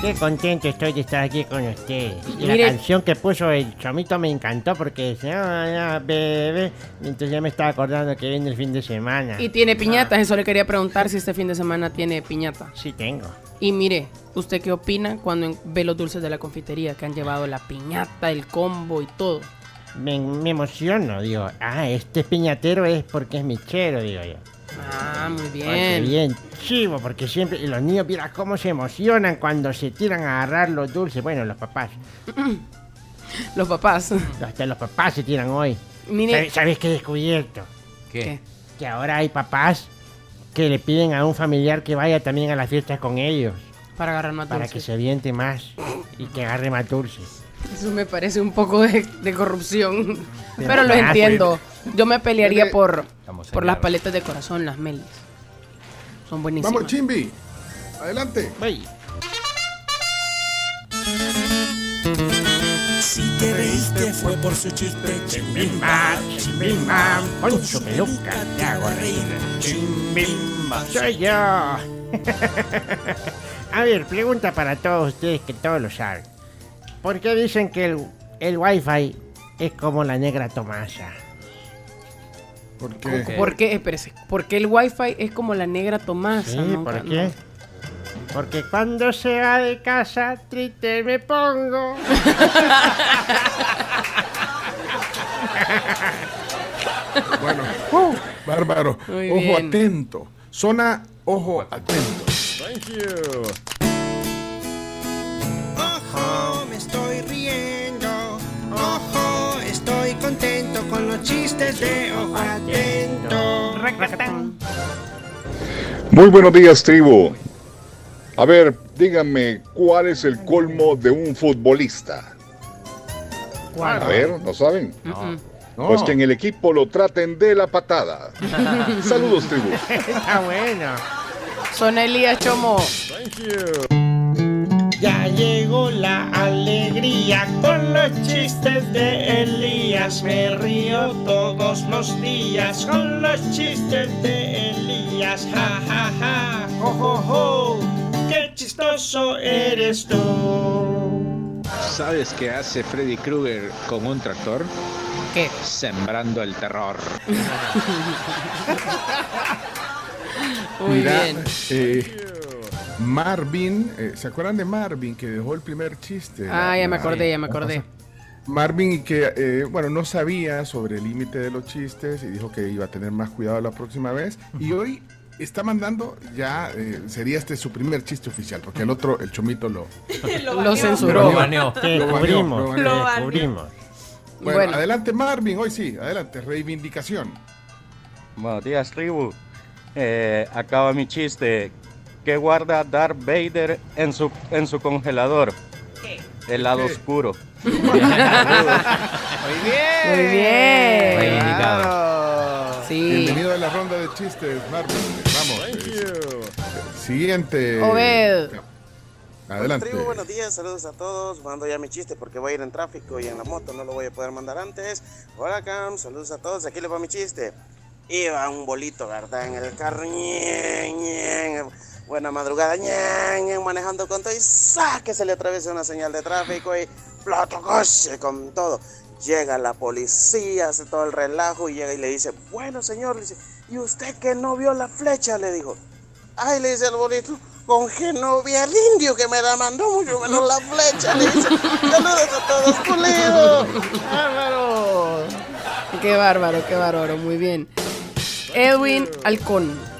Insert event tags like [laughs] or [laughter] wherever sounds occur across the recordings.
Qué contento estoy de estar aquí con usted. Y Mire- la canción que puso el chomito me encantó porque decía, "Ah, bebé. Entonces ya me estaba acordando que viene el fin de semana. Y tiene piñatas, eso le quería preguntar si este fin de semana tiene piñata. Sí tengo. Y mire, ¿usted qué opina cuando en- ve los dulces de la confitería que han llevado la piñata, el combo y todo? Me, me emociono, digo, ah, este piñatero es porque es michero, digo yo. Ah, muy bien. bien, chivo, porque siempre y los niños, mira cómo se emocionan cuando se tiran a agarrar los dulces. Bueno, los papás. [clears throat] Los papás. Hasta los papás se tiran hoy. Mire, ¿Sabes, sabes qué he descubierto? ¿qué? Que ahora hay papás que le piden a un familiar que vaya también a las fiestas con ellos. Para agarrar más Para dulces. que se aviente más y que agarre más dulces. Eso me parece un poco de, de corrupción. Pero Pero lo ah, entiendo. Yo me pelearía Tiene- por, por las paletas de corazón, las melis. Son buenísimas. Vamos, Chimbi. Adelante. Voy. Si te reíste fue por su chiste, Chimbimba, chimbimba, con su peluca te hago reír. Chimbimba, soy yo. [laughs] a ver, pregunta para todos ustedes que todos lo saben. ¿Por qué dicen que el, el wifi es como la negra Tomasa? ¿Por qué? ¿Por qué? Espérese. ¿Por qué el wifi es como la negra Tomasa? Sí, ¿por qué? Porque cuando se va de casa, triste me pongo. [laughs] Bueno, bárbaro. Muy ojo bien. atento. Zona, ojo atento. Ojo, me estoy riendo. Ojo, estoy contento con los chistes de Ojo Atento. Muy buenos días, tribu. A ver, díganme, ¿cuál es el colmo de un futbolista? A ver, ¿no saben? Mm-mm. Pues que en el equipo lo traten de la patada. [laughs] Saludos, tribu. Está bueno. Son Elías Chomo. Ya llegó la alegría con los chistes de Elías. Me río todos los días con los chistes de Elías. Ja, ja, ja, jo, jo, jo. Qué chistoso eres tú. ¿Sabes qué hace Freddy Krueger con un tractor? ¿Qué? Sembrando el terror. [laughs] Muy Mira, bien. eh, Marvin, eh, ¿se acuerdan de Marvin que dejó el primer chiste? Ah, La- ya me la- acordé, ya me acordé. Marvin y que, eh, bueno, no sabía sobre el límite de los chistes y dijo que iba a tener más cuidado la próxima vez. Y hoy está mandando, ya eh, sería este su primer chiste oficial, porque el otro, el chomito lo... [laughs] Lo censuró. Lo baneó, descubrimos, lo te baneó. descubrimos. Bueno, Bueno. adelante Marvin, hoy sí, adelante, reivindicación. Buenos días, tribu. Eh, acaba mi chiste. ¿Qué guarda Darth Vader en su, en su congelador? El lado ¿Qué? oscuro. [laughs] Muy bien. Reivindicado. Sí. Bienvenido a la ronda de chistes, Marvin. Vamos. eh, siguiente. Obed. Adelante. Tribu, buenos días, saludos a todos. Mando ya mi chiste porque voy a ir en tráfico y en la moto no lo voy a poder mandar antes. Hola, Cam, saludos a todos. Aquí les va mi chiste. Iba un bolito, ¿verdad? En el carro. Buena madrugada, ñen, manejando con todo y ¡sa! que se le atraviesa una señal de tráfico y plato coche con todo. Llega la policía, hace todo el relajo y llega y le dice, bueno señor, le dice, ¿y usted que no vio la flecha? Le dijo. Ay, le dice el bolito, con que no vi al indio que me la mandó mucho menos la flecha. Le dice, [laughs] saludos a todos, pulido. Bárbaro. Qué bárbaro, qué bárbaro. Muy bien. Edwin Halcón.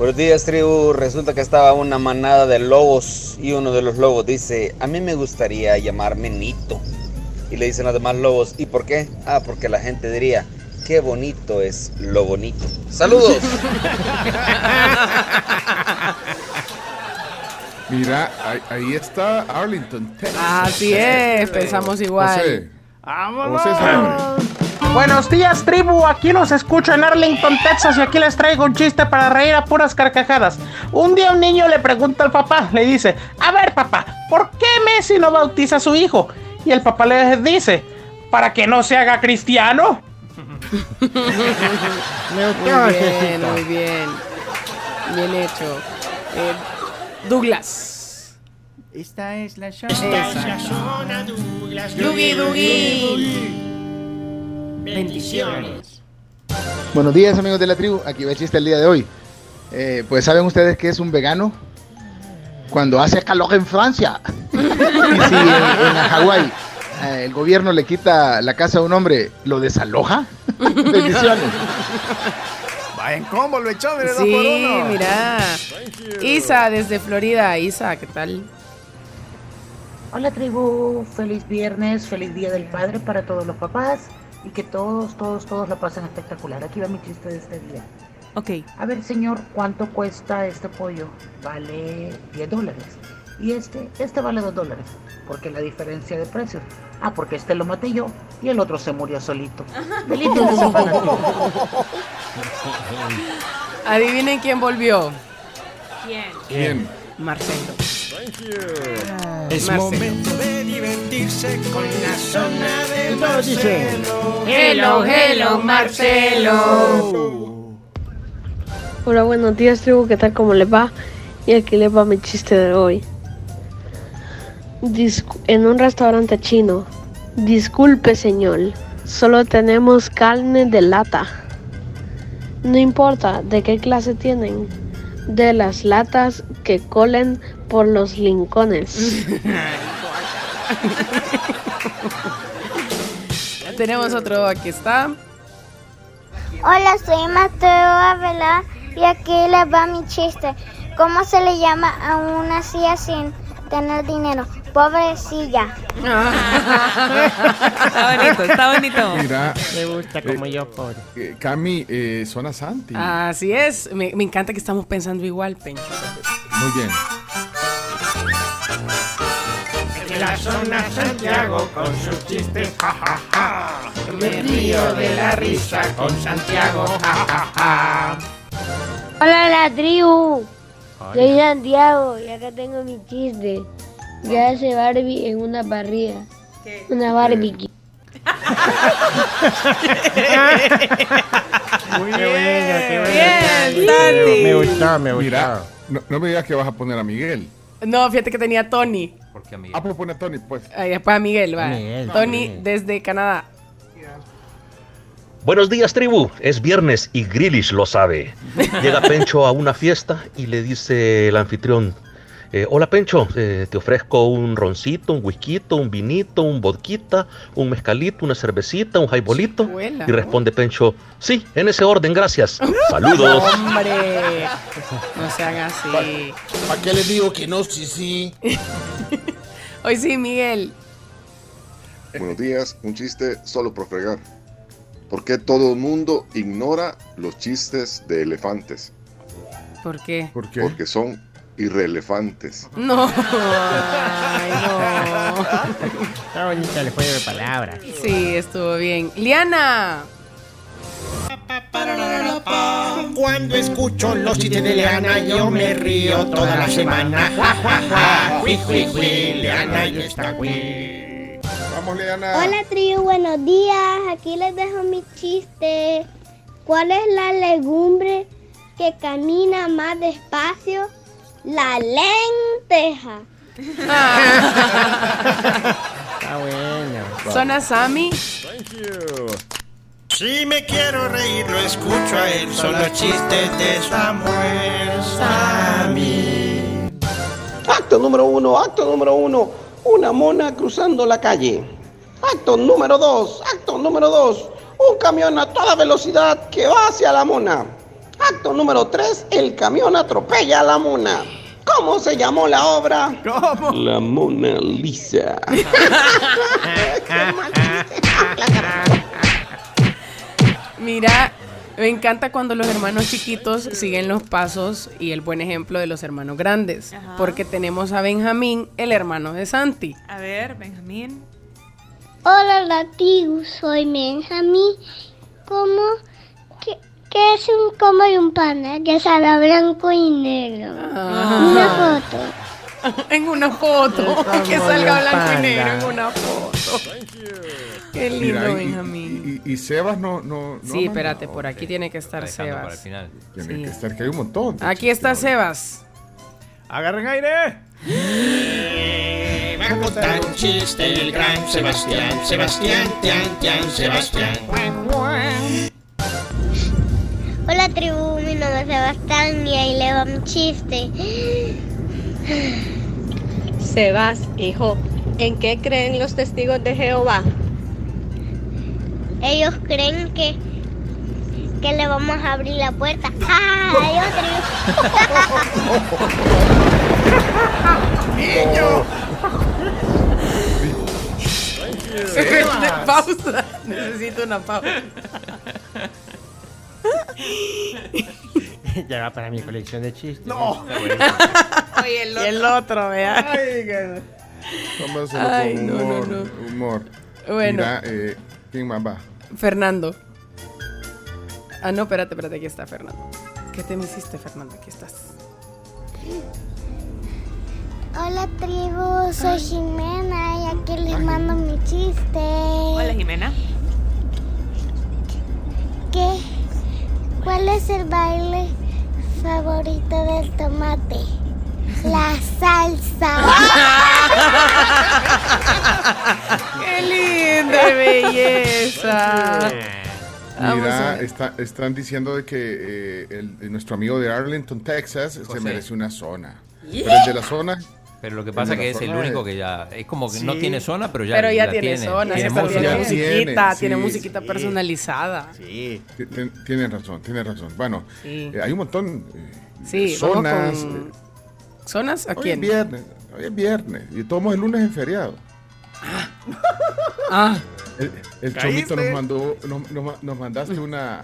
Buenos días, tribu. Resulta que estaba una manada de lobos y uno de los lobos dice, a mí me gustaría llamarme Nito. Y le dicen los demás lobos, ¿y por qué? Ah, porque la gente diría, qué bonito es lo bonito. ¡Saludos! [laughs] Mira, ahí, ahí está Arlington, Texas. Así es, pensamos igual. José. ¡Vámonos! José. Buenos días, tribu. Aquí los escucho en Arlington, Texas, y aquí les traigo un chiste para reír a puras carcajadas. Un día un niño le pregunta al papá, le dice, a ver papá, ¿por qué Messi no bautiza a su hijo? Y el papá le dice, para que no se haga cristiano. [laughs] Muy bien, muy bien. Bien hecho. Eh, Douglas. Esta es la zona. Esta es la zona Douglas. Bendiciones. Buenos días amigos de la tribu, aquí va el chiste el día de hoy. Eh, pues saben ustedes que es un vegano cuando hace calor en Francia. [laughs] y si en, en Hawái eh, el gobierno le quita la casa a un hombre, ¿lo desaloja? [laughs] Bendiciones. Va en combo, lo echó, mire, dos por Sí, uno. mira. Isa desde Florida. Isa, ¿qué tal? Hola tribu, feliz viernes, feliz día del padre para todos los papás y que todos, todos, todos la pasen espectacular. Aquí va mi chiste de este día. Ok. A ver señor, ¿cuánto cuesta este pollo? Vale 10 dólares. Y este, este vale 2 dólares. ¿Por qué la diferencia de precios? Ah, porque este lo maté yo y el otro se murió solito. Adivinen quién volvió. ¿Quién? Marcelo. Es Marcelo. momento de divertirse con la zona dicen, Marcelo. Hello, hello, Marcelo. Hola, buenos días, tribu, ¿qué tal? ¿Cómo les va? Y aquí les va mi chiste de hoy. Discu- en un restaurante chino. Disculpe, señor, solo tenemos carne de lata. No importa de qué clase tienen, de las latas que colen por los lincones. Ya [laughs] tenemos otro, aquí está. Hola, soy Mateo Avela y aquí les va mi chiste. ¿Cómo se le llama a una silla sin tener dinero? Pobrecilla. Está bonito, está bonito. Mira, Me gusta como yo, pobre. eh, Cami, eh, Zona Santi. Así es. Me, me encanta que estamos pensando igual, Pencho. Muy bien. En la zona Santiago con sus chistes, ja, ja, ja. Me río de la risa con Santiago, ja, ja, ja. Hola, la tribu. Soy Santiago y acá tengo mi chiste. ¿Qué hace Barbie en una parrilla? Una barbecue. [laughs] Muy bien, qué Bien, bueno. Santi. Me gustó, me gustó. Mira, no, no me digas que vas a poner a Miguel. No, fíjate que tenía Tony. Ah, pues pone a Tony, pues. Ahí después a Miguel, va. Miguel, Tony desde Canadá. Buenos días, tribu. Es viernes y Grillish lo sabe. [laughs] Llega Pencho a una fiesta y le dice el anfitrión: eh, Hola, Pencho, eh, te ofrezco un roncito, un whisky, un vinito, un vodquita, un mezcalito, una cervecita, un jaibolito. Y responde Pencho: Sí, en ese orden, gracias. [laughs] Saludos. Hombre, no se haga así. ¿Para qué les digo que no? Sí, sí. [laughs] Hoy sí, Miguel. Buenos días, un chiste solo por fregar. ¿Por qué todo el mundo ignora los chistes de elefantes? ¿Por qué? ¿Por qué? Porque son irrelefantes. No. [laughs] Ay, no. Está bonito el juego de palabras. Sí, estuvo bien. Liana. Cuando escucho los chistes de Leana, yo me río toda la semana. Ja, ja, ja. Leana está jui. Vamos, Leana. Hola, tribu. Buenos días. Aquí les dejo mi chiste. ¿Cuál es la legumbre que camina más despacio? La lenteja. Está [laughs] bueno. Zona Sami. Si me quiero reír, lo escucho a él. Son los chistes de Samuel Sammy. Acto número uno, acto número uno. Una mona cruzando la calle. Acto número dos, acto número dos. Un camión a toda velocidad que va hacia la mona. Acto número tres, el camión atropella a la mona. ¿Cómo se llamó la obra? ¿Cómo? La Mona Lisa. [laughs] Mira, Me encanta cuando los hermanos chiquitos siguen los pasos y el buen ejemplo de los hermanos grandes. Ajá. Porque tenemos a Benjamín, el hermano de Santi. A ver, Benjamín. Hola, Latigo, soy Benjamín. ¿Cómo? ¿Qué, qué es un como y un pana? Que sale blanco y negro. Una foto. [laughs] en una foto. [laughs] Que salga blanco y panda. negro en una foto. Qué lindo, Mira, y- Benjamín. Y, y Sebas no. no, no Sí, espérate, por aquí tiene que estar Sebas. para el final. Tiene Sí. que estar, que hay un montón. de Aquí está Sebas. Agarren aire. Va a contar un chiste el gran Sebastián, Sebastián, Tian, Tian, Sebastián. Tribu. Mi nombre es Sebastián y ahí le va mi chiste. Sebas, hijo, ¿en qué creen los testigos de Jehová? Ellos creen que que le vamos a abrir la puerta. ¡Ay, ¡Niño! Sebas. pausa. Necesito una pausa. [laughs] Ya va para mi colección de chistes. No. Oye, el otro. Y el otro, vea. Vamos a hacerlo Ay, con no, no, humor. no. humor. Bueno. Mira, eh, ¿quién más va? Fernando. Ah, no, espérate, espérate, aquí está Fernando. ¿Qué te me hiciste, Fernando? Aquí estás. Hola, tribu. Soy Jimena y aquí les mando mi chiste. Hola, Jimena. ¿Cuál es el baile favorito del tomate? La salsa. [laughs] ¡Qué linda belleza! Mira, está- están diciendo de que eh, el- el- nuestro amigo de Arlington, Texas, se merece una zona. Yeah. Pero el de la zona. Pero lo que pasa de la que es el único que ya. Es como que no tiene zona, pero ya. Pero ya la tiene, zona, tiene música. tiene musiquita, sí, tiene musiquita personalizada. Sí. Tienen razón, tienen razón. Bueno, Sí. eh, hay un montón. eh, Sí, zonas. con- ¿Zonas? ¿A Hoy es quién? viernes, hoy es viernes. Y tomamos el lunes en feriado. [laughs] Ah. El, el chomito nos mandó, nos mandaste una.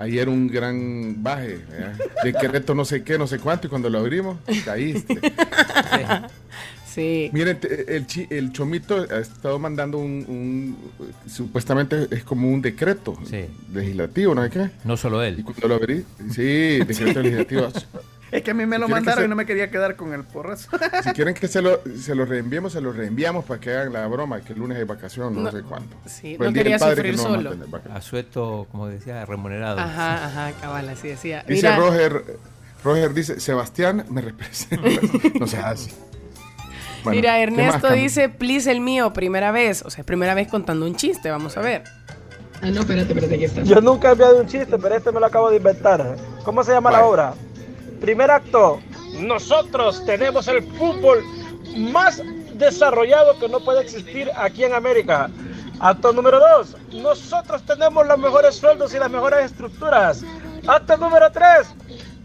Ayer un gran baje, ¿verdad? decreto no sé qué, no sé cuánto, y cuando lo abrimos, caíste. [laughs] Sí. Miren, el, chi- el chomito ha estado mandando un, un- supuestamente es como un decreto legislativo, ¿no sé qué? No solo él. Y cuando lo abrí, sí, decreto [laughs] legislativo. Es que a mí me lo ¿Quieren que mandaron se- y no me quería quedar con el porrazo. [laughs] Si quieren que se lo, [laughs] se lo reenviemos, se lo reenviamos para que hagan la broma, que el lunes hay vacación, no, No, sé cuándo. sí, Por no quería sufrir que no solo. Asueto, como decía, remunerado. Ajá, ajá, cabal, así decía. Dice Mira, Roger, Roger dice, Sebastián me representa. [laughs] no se hace. Bueno, mira, ¿qué más, Ernesto dice, please el mío, primera vez. O sea, primera vez contando un chiste, vamos a ver. Ah, no, espérate, espérate, aquí está. Yo nunca he enviado un chiste, pero este me lo acabo de inventar. ¿Cómo se llama la obra? Primer acto. Nosotros tenemos el fútbol más desarrollado que no puede existir aquí en América. Acto número dos. Nosotros tenemos los mejores sueldos y las mejores estructuras. Acto número tres.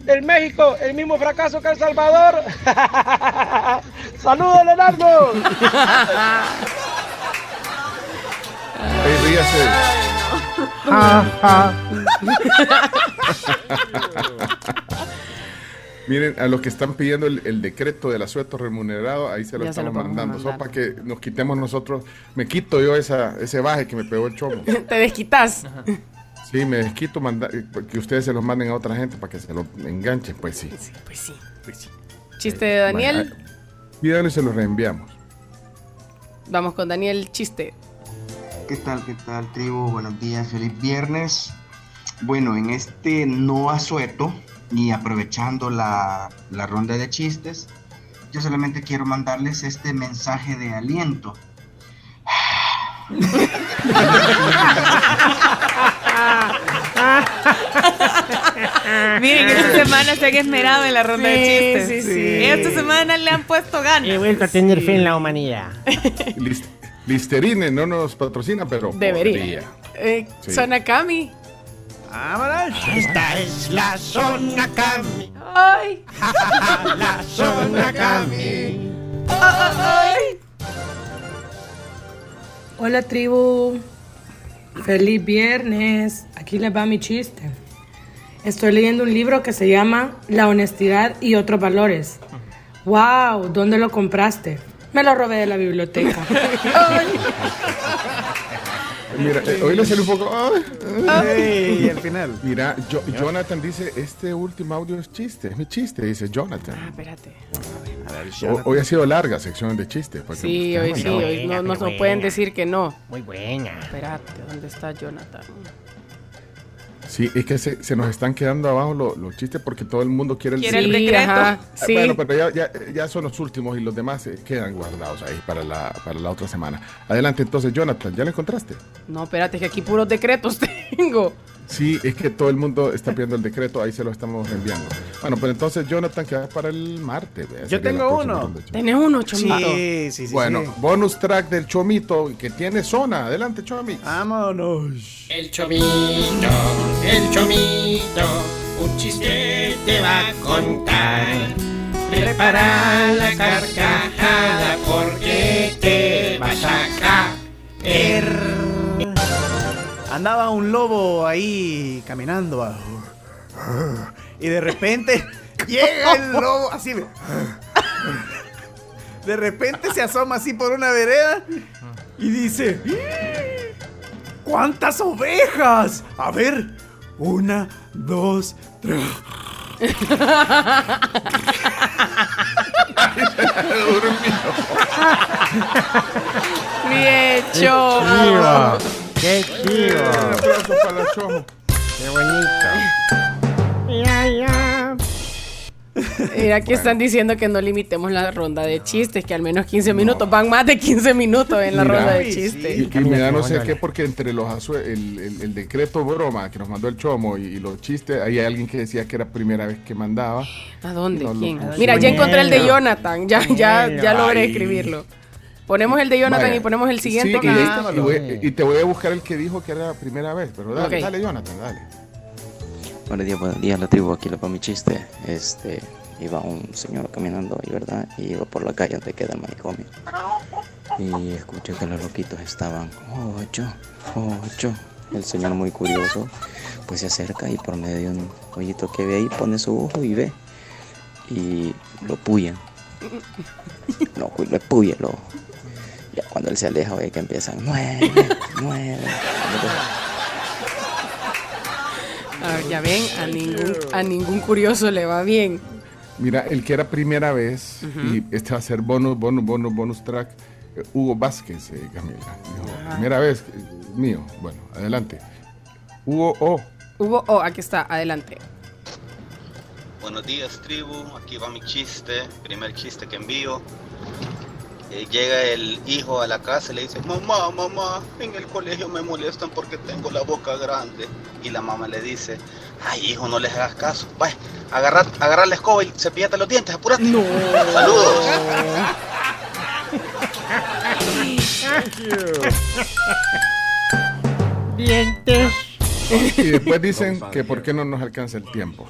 En México, el mismo fracaso que El Salvador. [laughs] ¡Saludos, Leonardo! Ey, ríase. [laughs] Miren, a los que están pidiendo el, el decreto del asueto remunerado, ahí se lo Ya se estamos lo mandando. Solo para que nos quitemos nosotros. Me quito yo esa, ese baje que me pegó el chomo. [laughs] Te desquitas. Sí, me desquito mandar, que ustedes se los manden a otra gente para que se lo enganchen. Pues sí. Pues sí. Chiste de Daniel. Bueno, Pídanlo y se los reenviamos. Vamos con Daniel, chiste. ¿Qué tal, qué tal, tribu? Buenos días, feliz viernes. Bueno, en este no asueto y aprovechando la, la ronda de chistes, yo solamente quiero mandarles este mensaje de aliento. [laughs] Miren, esta semana se han esmerado en la ronda Sí, de chistes. sí, sí. Esta semana le han puesto ganas. He vuelto a tener fe en la humanidad. List- Listerine no nos patrocina, pero Debería. Eh, Sí. Zona Esta es la zona Cami. ¡Ay! [laughs] la zona Cami. ¡Ay! Hola tribu, feliz viernes. Aquí les va mi chiste. Estoy leyendo un libro que se llama La honestidad y otros valores. ¡Wow! ¿Dónde lo compraste? Me lo robé de la biblioteca. [laughs] Mira, eh, hoy le salió un poco. ay, Ey, al final. Mira, Jo- Jonathan dice: Este último audio es chiste, es mi chiste, dice Jonathan. Ah, espérate. Ho- Hoy ha sido larga sección de chistes. porque Sí, hoy sí, hoy no, no, no pueden decir que no. Muy buena. Espérate, ¿dónde está Jonathan? Sí, es que se, se nos están quedando abajo lo- los chistes porque todo el mundo quiere el Quiere el decreto. ajá. Sí. Bueno, pero ya, ya, ya son los últimos y los demás se quedan guardados ahí para la, para la otra semana. Adelante, entonces, Jonathan, ¿ya lo encontraste? No, espérate, que aquí puros decretos [laughs] tengo. Sí, es que todo el mundo está pidiendo el decreto, ahí se lo estamos enviando. Bueno, pues entonces, Jonathan, queda para el martes. Yo sería tengo uno. ¿Tenés uno, Chomito? Sí, sí, sí. Bueno, sí. bonus track del Chomito que tiene zona. Adelante, Chomix. Vámonos. El chomito, el chomito, un chiste te va a contar. Prepara la carcajada porque te vas a caer. Andaba un lobo ahí caminando. Y de repente [laughs] llega el lobo así. De repente se asoma así por una vereda y dice: ¿Cuántas ovejas? A ver, una, dos, tres. [laughs] Bien, Chomo. ¡Qué chivo! Un aplauso para la Chomo. ¡Qué bonito! Ya, ya. Mira, aquí están diciendo que no limitemos la ronda de chistes, que al menos 15 minutos. Van más de 15 minutos en la Mira, ronda de chistes. Y, y me da no sé qué, porque entre los azue- el, el- el decreto broma que nos mandó el Chomo y, y los chistes, ahí hay alguien que decía que era primera vez que mandaba. ¿A dónde? No, ¿Quién? Mira, ya encontré el de Bueno. Jonathan. Ya, ya, ya logré Ay. escribirlo. Ponemos el de Jonathan Vaya. y ponemos el siguiente. Sí, que y, ya- y voy- y te voy a buscar el que dijo que era la primera vez, pero dale, dale Jonathan, dale. Buenos días, buenos días, la tribu, aquí le va mi chiste. Este, iba un señor caminando ahí, ¿verdad? Y iba por la calle donde queda el manicomio. Y escuché que los loquitos estaban, ocho, ocho. El señor muy curioso, pues se acerca y por medio de un hoyito que ve ahí pone su ojo y ve. Y lo puyan. [laughs] No, lo puya el ojo. Ya cuando él se aleja, ve que empiezan, nueve, nueve. A ver, ya ven, a ningún, a ningún curioso le va bien. Mira, el que era primera vez, y este va a ser bonus, bonus, bonus, bonus track, eh, Hugo Vázquez, eh, Camila. Dijo, primera vez, eh, mío. Bueno, adelante. Hugo O. Hugo, oh, aquí está, adelante. Buenos días, tribu. Aquí va mi chiste, primer chiste que envío. Eh, llega el hijo a la casa y le dice, mamá, mamá, en el colegio me molestan porque tengo la boca grande. Y la mamá le dice, ay hijo, no les hagas caso. Vaya, agarra, agarra la escoba y cepillate los dientes, apúrate. Saludos. Dientes. Y después dicen que por qué no nos alcanza el tiempo.